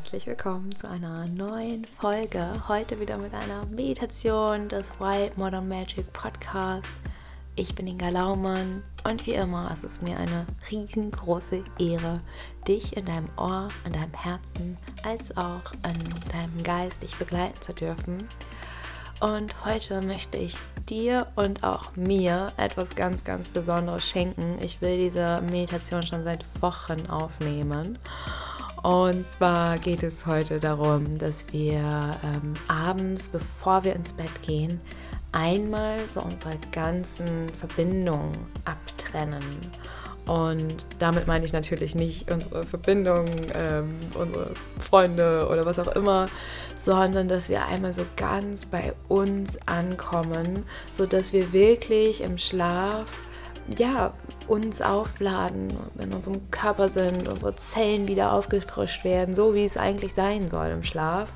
herzlich willkommen zu einer neuen Folge. Heute wieder mit einer Meditation des Wild Modern Magic Podcast. Ich bin Inga Laumann und wie immer ist es mir eine riesengroße Ehre, dich in deinem Ohr, in deinem Herzen als auch in deinem Geist dich begleiten zu dürfen. Und heute möchte ich dir und auch mir etwas ganz, ganz Besonderes schenken. Ich will diese Meditation schon seit Wochen aufnehmen. Und zwar geht es heute darum, dass wir ähm, abends, bevor wir ins Bett gehen, einmal so unsere ganzen Verbindungen abtrennen. Und damit meine ich natürlich nicht unsere Verbindungen, ähm, unsere Freunde oder was auch immer, sondern dass wir einmal so ganz bei uns ankommen, sodass wir wirklich im Schlaf ja, uns aufladen, in unserem Körper sind, unsere Zellen wieder aufgefrischt werden, so wie es eigentlich sein soll im Schlaf.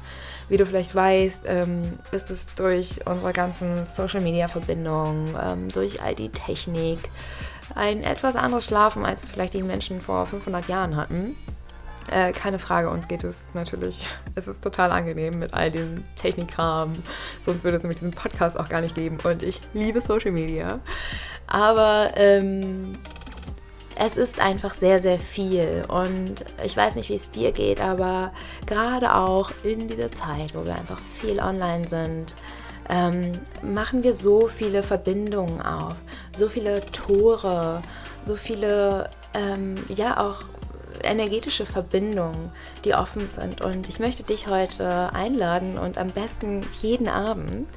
Wie du vielleicht weißt, ähm, ist es durch unsere ganzen Social-Media-Verbindungen, ähm, durch all die Technik, ein etwas anderes Schlafen, als es vielleicht die Menschen vor 500 Jahren hatten. Äh, keine Frage, uns geht es natürlich, es ist total angenehm mit all dem Technikkram, sonst würde es nämlich diesen Podcast auch gar nicht geben. Und ich liebe Social Media. Aber ähm, es ist einfach sehr, sehr viel. Und ich weiß nicht, wie es dir geht, aber gerade auch in dieser Zeit, wo wir einfach viel online sind, ähm, machen wir so viele Verbindungen auf, so viele Tore, so viele, ähm, ja auch energetische Verbindungen, die offen sind. Und ich möchte dich heute einladen und am besten jeden Abend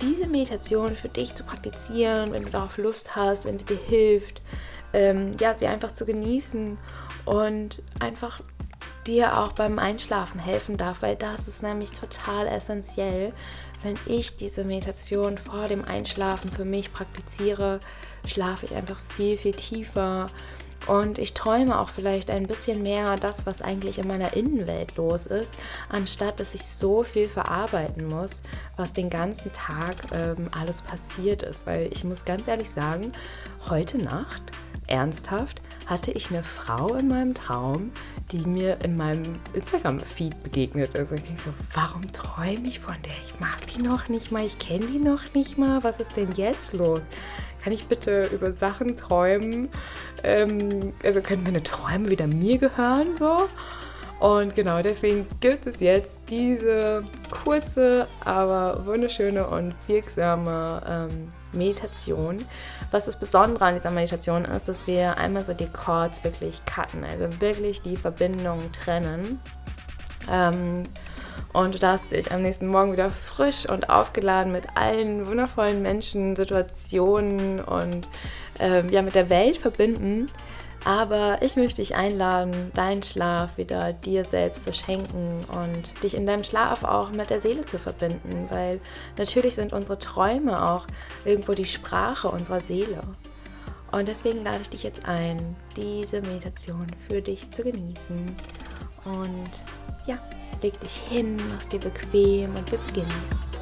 diese Meditation für dich zu praktizieren, wenn du darauf Lust hast, wenn sie dir hilft, ähm, ja, sie einfach zu genießen und einfach dir auch beim Einschlafen helfen darf, weil das ist nämlich total essentiell. Wenn ich diese Meditation vor dem Einschlafen für mich praktiziere, schlafe ich einfach viel, viel tiefer und ich träume auch vielleicht ein bisschen mehr das, was eigentlich in meiner Innenwelt los ist, anstatt dass ich so viel verarbeiten muss, was den ganzen Tag ähm, alles passiert ist. Weil ich muss ganz ehrlich sagen, heute Nacht, ernsthaft, hatte ich eine Frau in meinem Traum, die mir in meinem Instagram-Feed begegnet ist. Und ich denke so, warum träume ich von der? Ich mag die noch nicht mal, ich kenne die noch nicht mal. Was ist denn jetzt los? Kann ich bitte über Sachen träumen? Ähm, also können meine Träume wieder mir gehören so? Und genau deswegen gibt es jetzt diese kurze, aber wunderschöne und wirksame ähm, Meditation. Was das Besondere an dieser Meditation ist, dass wir einmal so die Chords wirklich cutten, also wirklich die Verbindung trennen. Ähm, und du darfst dich am nächsten Morgen wieder frisch und aufgeladen mit allen wundervollen Menschen, Situationen und äh, ja, mit der Welt verbinden. Aber ich möchte dich einladen, deinen Schlaf wieder dir selbst zu schenken und dich in deinem Schlaf auch mit der Seele zu verbinden, weil natürlich sind unsere Träume auch irgendwo die Sprache unserer Seele. Und deswegen lade ich dich jetzt ein, diese Meditation für dich zu genießen. Und ja, leg dich hin, mach's dir bequem und wir beginnen jetzt.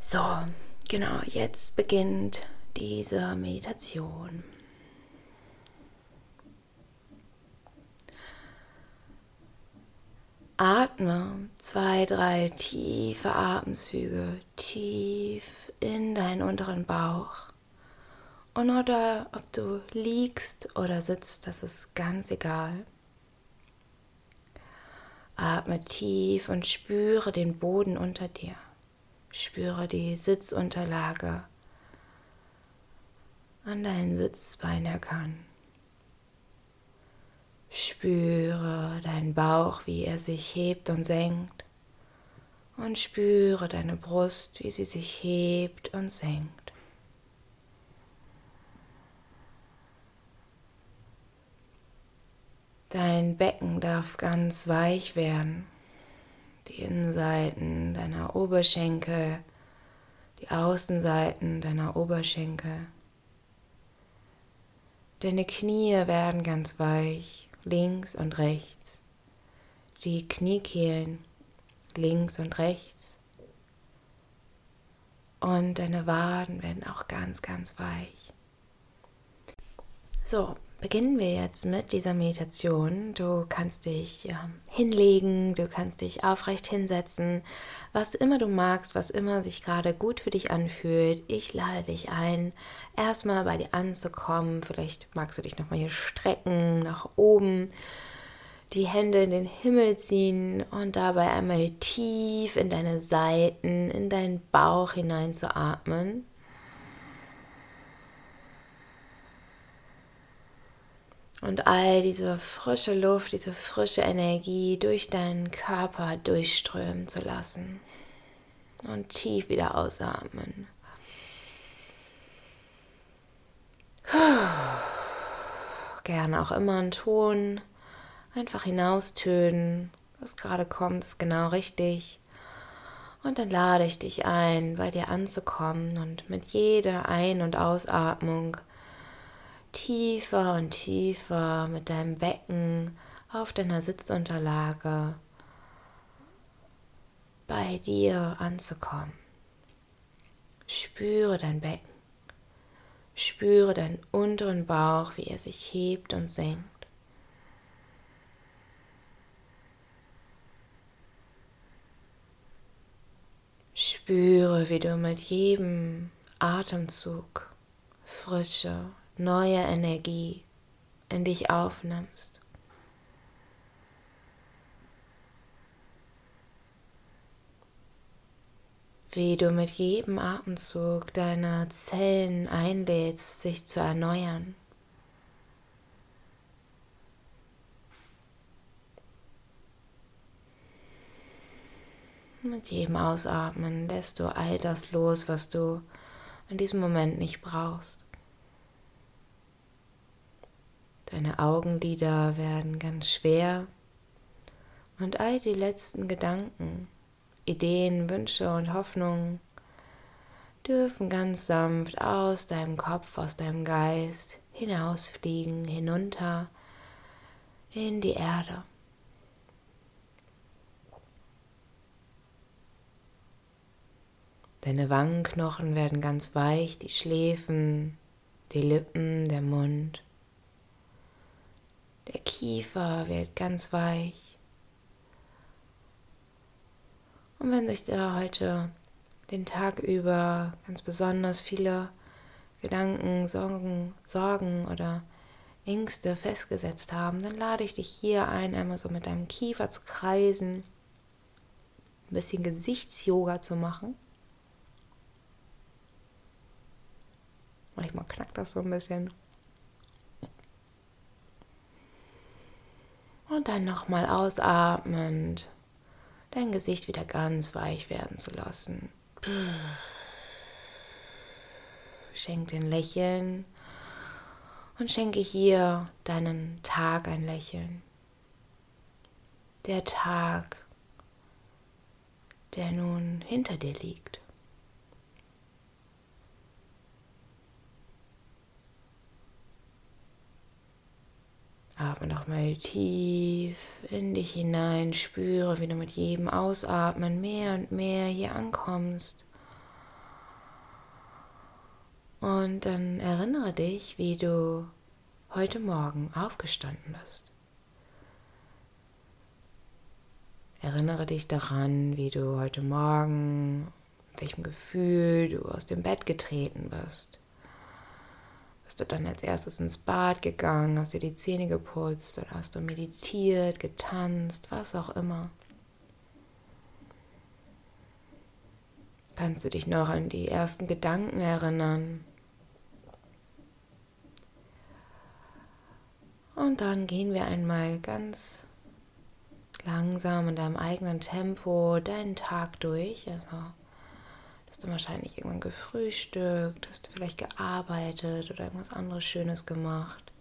So, genau, jetzt beginnt diese Meditation. Atme zwei, drei tiefe Atemzüge tief in deinen unteren Bauch. Und oder ob du liegst oder sitzt, das ist ganz egal. Atme tief und spüre den Boden unter dir. Spüre die Sitzunterlage an deinen Sitzbeinhöckern. Spüre deinen Bauch, wie er sich hebt und senkt. Und spüre deine Brust, wie sie sich hebt und senkt. Dein Becken darf ganz weich werden. Die Innenseiten deiner Oberschenkel, die Außenseiten deiner Oberschenkel. Deine Knie werden ganz weich links und rechts, die Kniekehlen links und rechts. Und deine Waden werden auch ganz, ganz weich. So, beginnen wir jetzt mit dieser Meditation. Du kannst dich ja, hinlegen, du kannst dich aufrecht hinsetzen, was immer du magst, was immer sich gerade gut für dich anfühlt. Ich lade dich ein, erstmal bei dir anzukommen. Vielleicht magst du dich nochmal hier strecken, nach oben, die Hände in den Himmel ziehen und dabei einmal tief in deine Seiten, in deinen Bauch hinein zu atmen. Und all diese frische Luft, diese frische Energie durch deinen Körper durchströmen zu lassen und tief wieder ausatmen. Gerne auch immer einen Ton einfach hinaustönen. Was gerade kommt, ist genau richtig. Und dann lade ich dich ein, bei dir anzukommen und mit jeder Ein- und Ausatmung tiefer und tiefer mit deinem Becken auf deiner Sitzunterlage bei dir anzukommen. Spüre dein Becken. Spüre deinen unteren Bauch, wie er sich hebt und senkt. Spüre, wie du mit jedem Atemzug frische neue Energie in dich aufnimmst. Wie du mit jedem Atemzug deine Zellen einlädst, sich zu erneuern. Mit jedem Ausatmen lässt du all das los, was du in diesem Moment nicht brauchst. Deine Augenlider werden ganz schwer und all die letzten Gedanken, Ideen, Wünsche und Hoffnungen dürfen ganz sanft aus deinem Kopf, aus deinem Geist hinausfliegen, hinunter in die Erde. Deine Wangenknochen werden ganz weich, die Schläfen, die Lippen, der Mund. Der Kiefer wird ganz weich. Und wenn sich da heute den Tag über ganz besonders viele Gedanken, Sorgen, Sorgen oder Ängste festgesetzt haben, dann lade ich dich hier ein, einmal so mit deinem Kiefer zu kreisen, ein bisschen Gesichtsyoga zu machen. Manchmal knackt das so ein bisschen. Und dann nochmal ausatmend dein Gesicht wieder ganz weich werden zu lassen. Schenk ein Lächeln und schenke hier deinen Tag ein Lächeln. Der Tag, der nun hinter dir liegt. Atme nochmal tief in dich hinein, spüre, wie du mit jedem Ausatmen mehr und mehr hier ankommst. Und dann erinnere dich, wie du heute Morgen aufgestanden bist. Erinnere dich daran, wie du heute Morgen, welchem Gefühl du aus dem Bett getreten bist. Bist du dann als erstes ins Bad gegangen, hast dir die Zähne geputzt oder hast du meditiert, getanzt, was auch immer. Kannst du dich noch an die ersten Gedanken erinnern? Und dann gehen wir einmal ganz langsam in deinem eigenen Tempo deinen Tag durch. Also hast du wahrscheinlich irgendwann gefrühstückt, hast du vielleicht gearbeitet oder irgendwas anderes Schönes gemacht.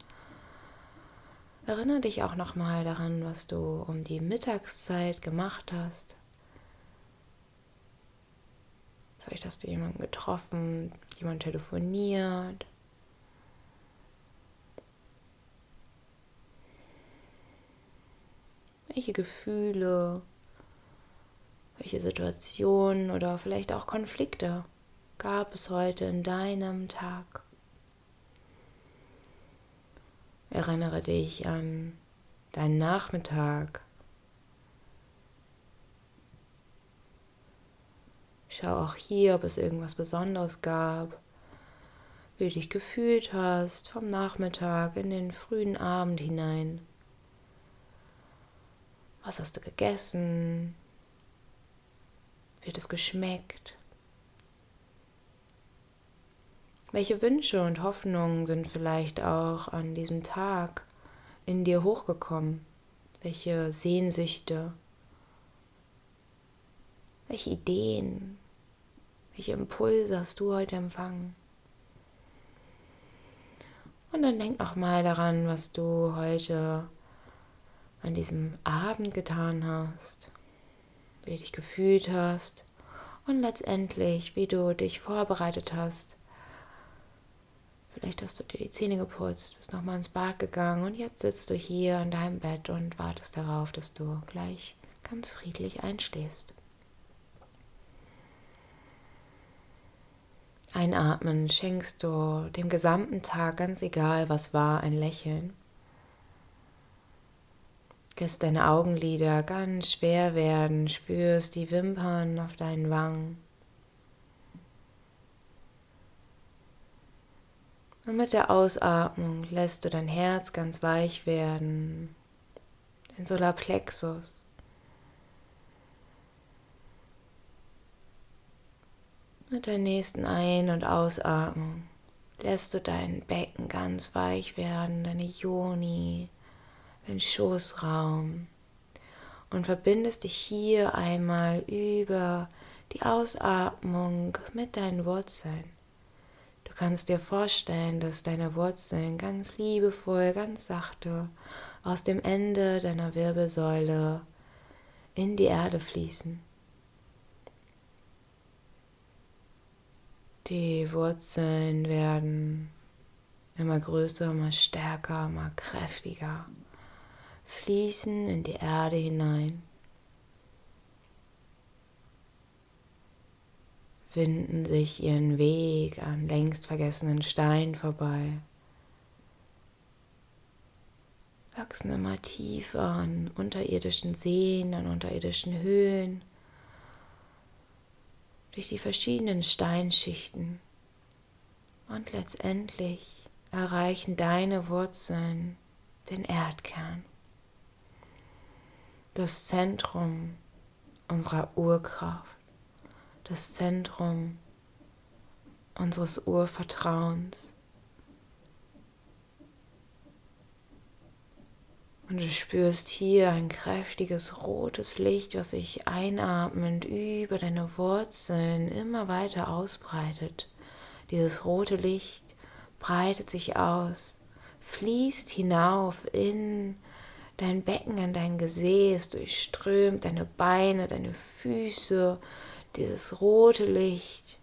Erinnere dich auch nochmal daran, was du um die Mittagszeit gemacht hast. Vielleicht hast du jemanden getroffen, jemand telefoniert. Welche Gefühle welche Situationen oder vielleicht auch Konflikte gab es heute in deinem Tag? Erinnere dich an deinen Nachmittag. Schau auch hier, ob es irgendwas Besonderes gab, wie du dich gefühlt hast vom Nachmittag in den frühen Abend hinein. Was hast du gegessen? Hat es geschmeckt? Welche Wünsche und Hoffnungen sind vielleicht auch an diesem Tag in dir hochgekommen? Welche Sehnsüchte? Welche Ideen? Welche Impulse hast du heute empfangen? Und dann denk noch mal daran, was du heute an diesem Abend getan hast, wie du dich gefühlt hast und letztendlich, wie du dich vorbereitet hast Vielleicht hast du dir die Zähne geputzt, bist nochmal ins Bad gegangen und jetzt sitzt du hier in deinem Bett und wartest darauf, dass du gleich ganz friedlich einschläfst. Einatmen schenkst du dem gesamten Tag, ganz egal was war, ein Lächeln. Lässt deine Augenlider ganz schwer werden, spürst die Wimpern auf deinen Wangen. Und mit der Ausatmung lässt du dein Herz ganz weich werden, den Solarplexus. Mit der nächsten Ein- und Ausatmung lässt du dein Becken ganz weich werden, deine Joni, dein Schoßraum und verbindest dich hier einmal über die Ausatmung mit deinen Wurzeln. Du kannst dir vorstellen, dass deine Wurzeln ganz liebevoll, ganz sachte aus dem Ende deiner Wirbelsäule in die Erde fließen. Die Wurzeln werden immer größer, immer stärker, immer kräftiger, fließen in die Erde hinein. winden sich ihren Weg an längst vergessenen Steinen vorbei, wachsen immer tiefer an unterirdischen Seen, an unterirdischen Höhen, durch die verschiedenen Steinschichten. Und letztendlich erreichen deine Wurzeln den Erdkern, das Zentrum unserer Urkraft das Zentrum unseres Urvertrauens. Und du spürst hier ein kräftiges rotes Licht, was sich einatmend über deine Wurzeln immer weiter ausbreitet. Dieses rote Licht breitet sich aus, fließt hinauf in dein Becken, in dein Gesäß, durchströmt deine Beine, deine Füße, dieses rote Licht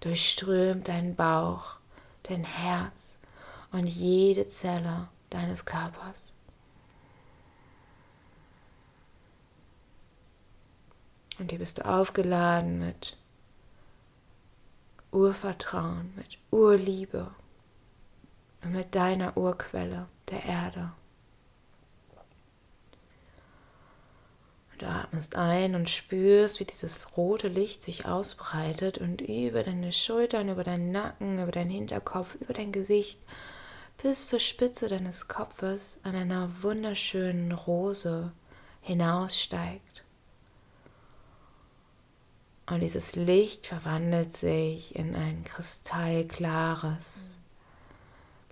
durchströmt deinen Bauch, dein Herz und jede Zelle deines Körpers. Und hier bist du aufgeladen mit Urvertrauen, mit Urliebe und mit deiner Urquelle, der Erde. Du atmest ein und spürst, wie dieses rote Licht sich ausbreitet und über deine Schultern, über deinen Nacken, über deinen Hinterkopf, über dein Gesicht bis zur Spitze deines Kopfes an einer wunderschönen Rose hinaussteigt. Und dieses Licht verwandelt sich in ein kristallklares,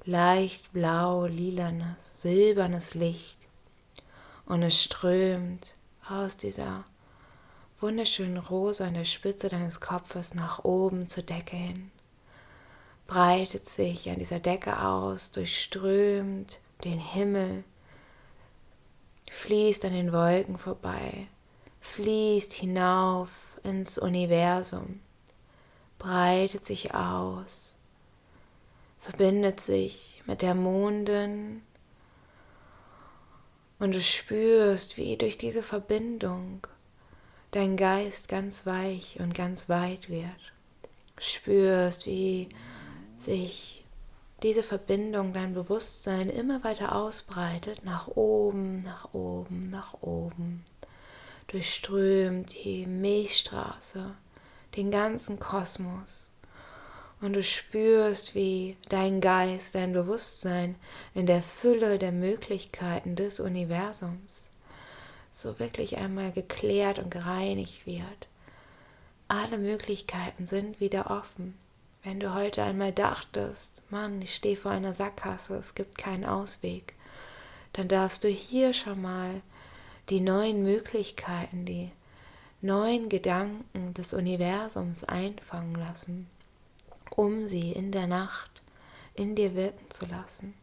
leicht blau-lilanes, silbernes Licht. Und es strömt aus dieser wunderschönen Rose an der Spitze deines Kopfes nach oben zur Decke hin. Breitet sich an dieser Decke aus, durchströmt den Himmel, fließt an den Wolken vorbei, fließt hinauf ins Universum, breitet sich aus, verbindet sich mit der Mondin und du spürst, wie durch diese Verbindung dein Geist ganz weich und ganz weit wird. spürst, wie sich diese Verbindung, dein Bewusstsein immer weiter ausbreitet, nach oben, nach oben, nach oben, durchströmt die Milchstraße, den ganzen Kosmos. Und du spürst, wie dein Geist, dein Bewusstsein in der Fülle der Möglichkeiten des Universums so wirklich einmal geklärt und gereinigt wird. Alle Möglichkeiten sind wieder offen. Wenn du heute einmal dachtest, Mann, ich stehe vor einer Sackgasse, es gibt keinen Ausweg, dann darfst du hier schon mal die neuen Möglichkeiten, die neuen Gedanken des Universums einfangen lassen, um sie in der Nacht in dir wirken zu lassen.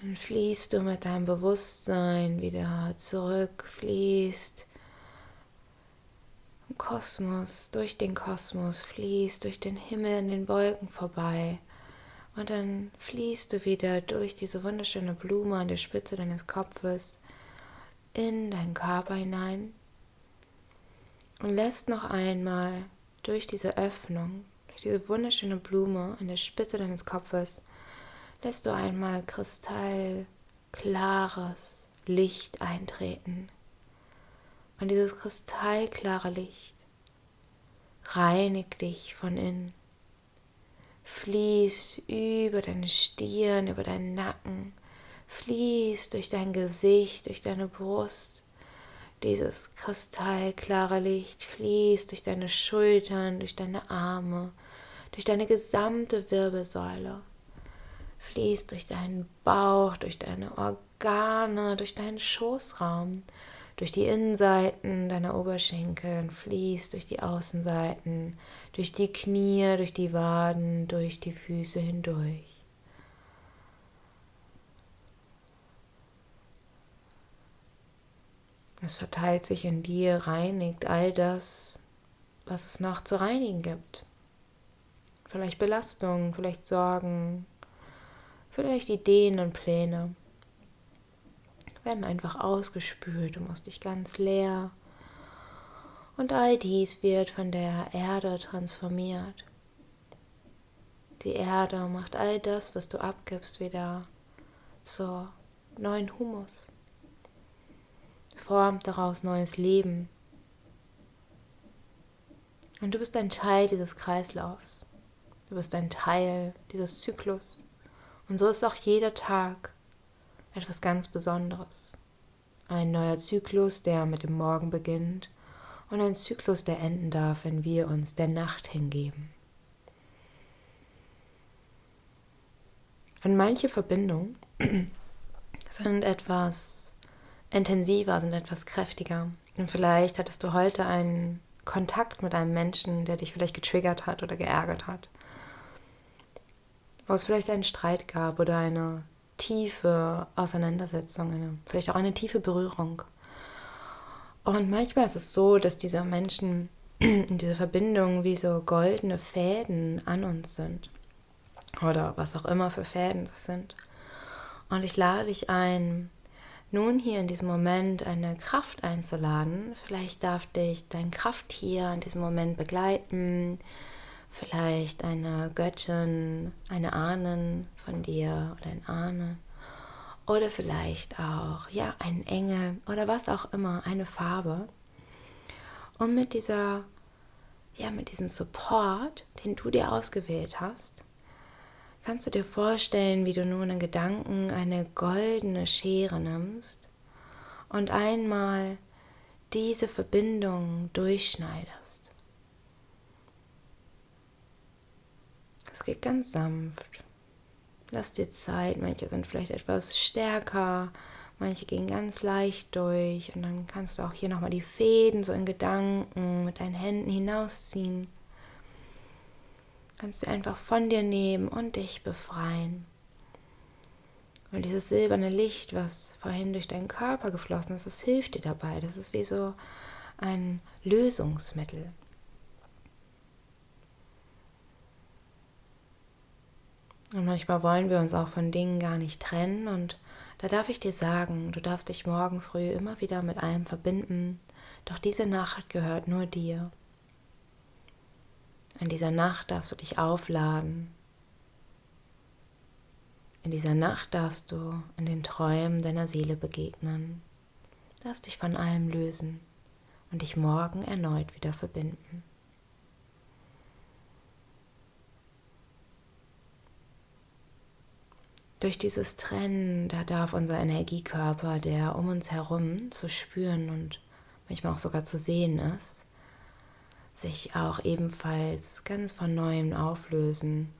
Dann fließt du mit deinem Bewusstsein wieder zurück, fließt Kosmos, durch den Kosmos, fließt durch den Himmel in den Wolken vorbei. Und dann fließt du wieder durch diese wunderschöne Blume an der Spitze deines Kopfes in deinen Körper hinein und lässt noch einmal durch diese Öffnung, durch diese wunderschöne Blume an der Spitze deines Kopfes, lässt du einmal kristallklares Licht eintreten. Und dieses kristallklare Licht reinigt dich von innen, fließt über deine Stirn, über deinen Nacken, fließt durch dein Gesicht, durch deine Brust. Dieses kristallklare Licht fließt durch deine Schultern, durch deine Arme, durch deine gesamte Wirbelsäule, fließt durch deinen Bauch, durch deine Organe, durch deinen Schoßraum, durch die Innenseiten deiner Oberschenkel fließt durch die Außenseiten, durch die Knie, durch die Waden, durch die Füße hindurch. Es verteilt sich in dir, reinigt all das, was es noch zu reinigen gibt. Vielleicht Belastungen, vielleicht Sorgen, vielleicht Ideen und Pläne werden einfach ausgespült, du musst dich ganz leer. Und all dies wird von der Erde transformiert. Die Erde macht all das, was du abgibst, wieder zur neuen Humus. Formt daraus neues Leben. Und du bist ein Teil dieses Kreislaufs. Du bist ein Teil dieses Zyklus. Und so ist auch jeder Tag etwas ganz Besonderes. Ein neuer Zyklus, der mit dem Morgen beginnt und ein Zyklus, der enden darf, wenn wir uns der Nacht hingeben. Und manche Verbindungen sind etwas intensiver, sind etwas kräftiger. Und vielleicht hattest du heute einen Kontakt mit einem Menschen, der dich vielleicht getriggert hat oder geärgert hat. Wo es vielleicht einen Streit gab oder eine tiefe Auseinandersetzung, eine, vielleicht auch eine tiefe Berührung. Und manchmal ist es so, dass diese Menschen in dieser Verbindung wie so goldene Fäden an uns sind. Oder was auch immer für Fäden das sind. Und ich lade dich ein, nun hier in diesem Moment eine Kraft einzuladen. Vielleicht darf dich dein Krafttier in diesem Moment begleiten vielleicht eine Göttin, eine Ahnen von dir oder ein Ahne oder vielleicht auch ja ein Engel oder was auch immer, eine Farbe. Und mit dieser ja mit diesem Support, den du dir ausgewählt hast, kannst du dir vorstellen, wie du nun in Gedanken eine goldene Schere nimmst und einmal diese Verbindung durchschneidest. Es geht ganz sanft. Lass dir Zeit. Manche sind vielleicht etwas stärker, manche gehen ganz leicht durch. Und dann kannst du auch hier nochmal die Fäden so in Gedanken mit deinen Händen hinausziehen. Kannst du einfach von dir nehmen und dich befreien. Und dieses silberne Licht, was vorhin durch deinen Körper geflossen ist, das hilft dir dabei. Das ist wie so ein Lösungsmittel. Und manchmal wollen wir uns auch von Dingen gar nicht trennen. Und da darf ich dir sagen, du darfst dich morgen früh immer wieder mit allem verbinden. Doch diese Nacht gehört nur dir. In dieser Nacht darfst du dich aufladen. In dieser Nacht darfst du in den Träumen deiner Seele begegnen, darfst dich von allem lösen und dich morgen erneut wieder verbinden. Durch dieses Trennen, da darf unser Energiekörper, der um uns herum zu spüren und manchmal auch sogar zu sehen ist, sich auch ebenfalls ganz von neuem auflösen.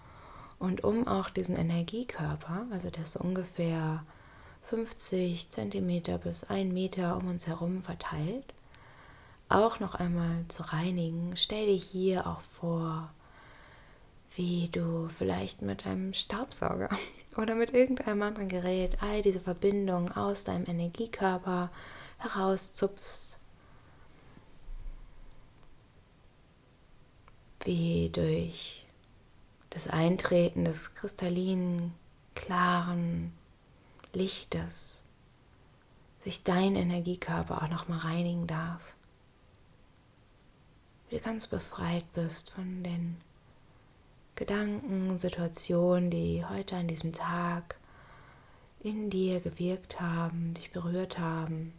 Und um auch diesen Energiekörper, also der so ungefähr 50 Zentimeter bis 1 Meter um uns herum verteilt, auch noch einmal zu reinigen, stell dir hier auch vor, wie du vielleicht mit einem Staubsauger oder mit irgendeinem anderen Gerät all diese Verbindungen aus deinem Energiekörper herauszupfst. Wie durch das Eintreten des kristallinen, klaren Lichtes sich dein Energiekörper auch nochmal reinigen darf. Wie du ganz befreit bist von den Gedanken, Situationen, die heute an diesem Tag in dir gewirkt haben, dich berührt haben.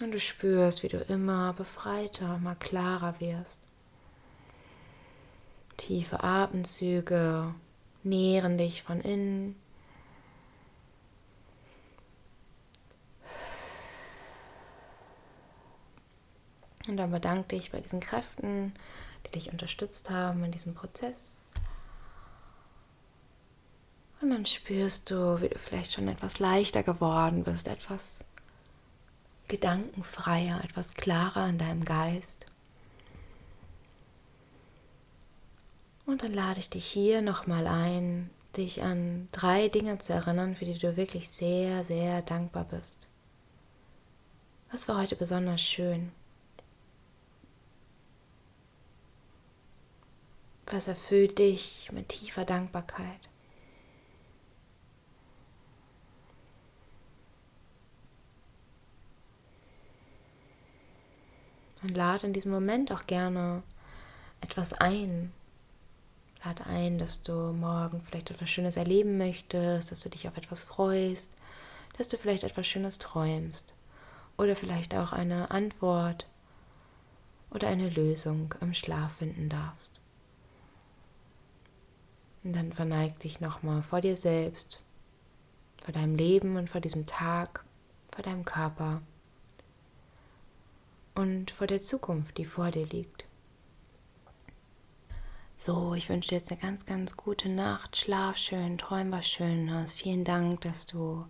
Und du spürst, wie du immer befreiter, immer klarer wirst. Tiefe Atemzüge nähren dich von innen. Und dann bedanke dich bei diesen Kräften, die dich unterstützt haben in diesem Prozess. Und dann spürst du, wie du vielleicht schon etwas leichter geworden bist, etwas gedankenfreier, etwas klarer in deinem Geist. Und dann lade ich dich hier nochmal ein, dich an drei Dinge zu erinnern, für die du wirklich sehr, sehr dankbar bist. Was war heute besonders schön? Was erfüllt dich mit tiefer Dankbarkeit? Und lade in diesem Moment auch gerne etwas ein. Lade ein, dass du morgen vielleicht etwas Schönes erleben möchtest, dass du dich auf etwas freust, dass du vielleicht etwas Schönes träumst oder vielleicht auch eine Antwort oder eine Lösung im Schlaf finden darfst. Und dann verneig dich nochmal vor dir selbst, vor deinem Leben und vor diesem Tag, vor deinem Körper und vor der Zukunft, die vor dir liegt. So, ich wünsche dir jetzt eine ganz, ganz gute Nacht. Schlaf schön, träum was Schönes. Vielen Dank, dass du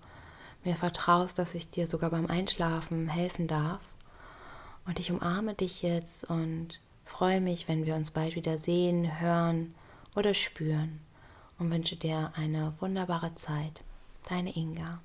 mir vertraust, dass ich dir sogar beim Einschlafen helfen darf. Und ich umarme dich jetzt und freue mich, wenn wir uns bald wieder sehen, hören oder spüren und wünsche dir eine wunderbare Zeit. Deine Inga.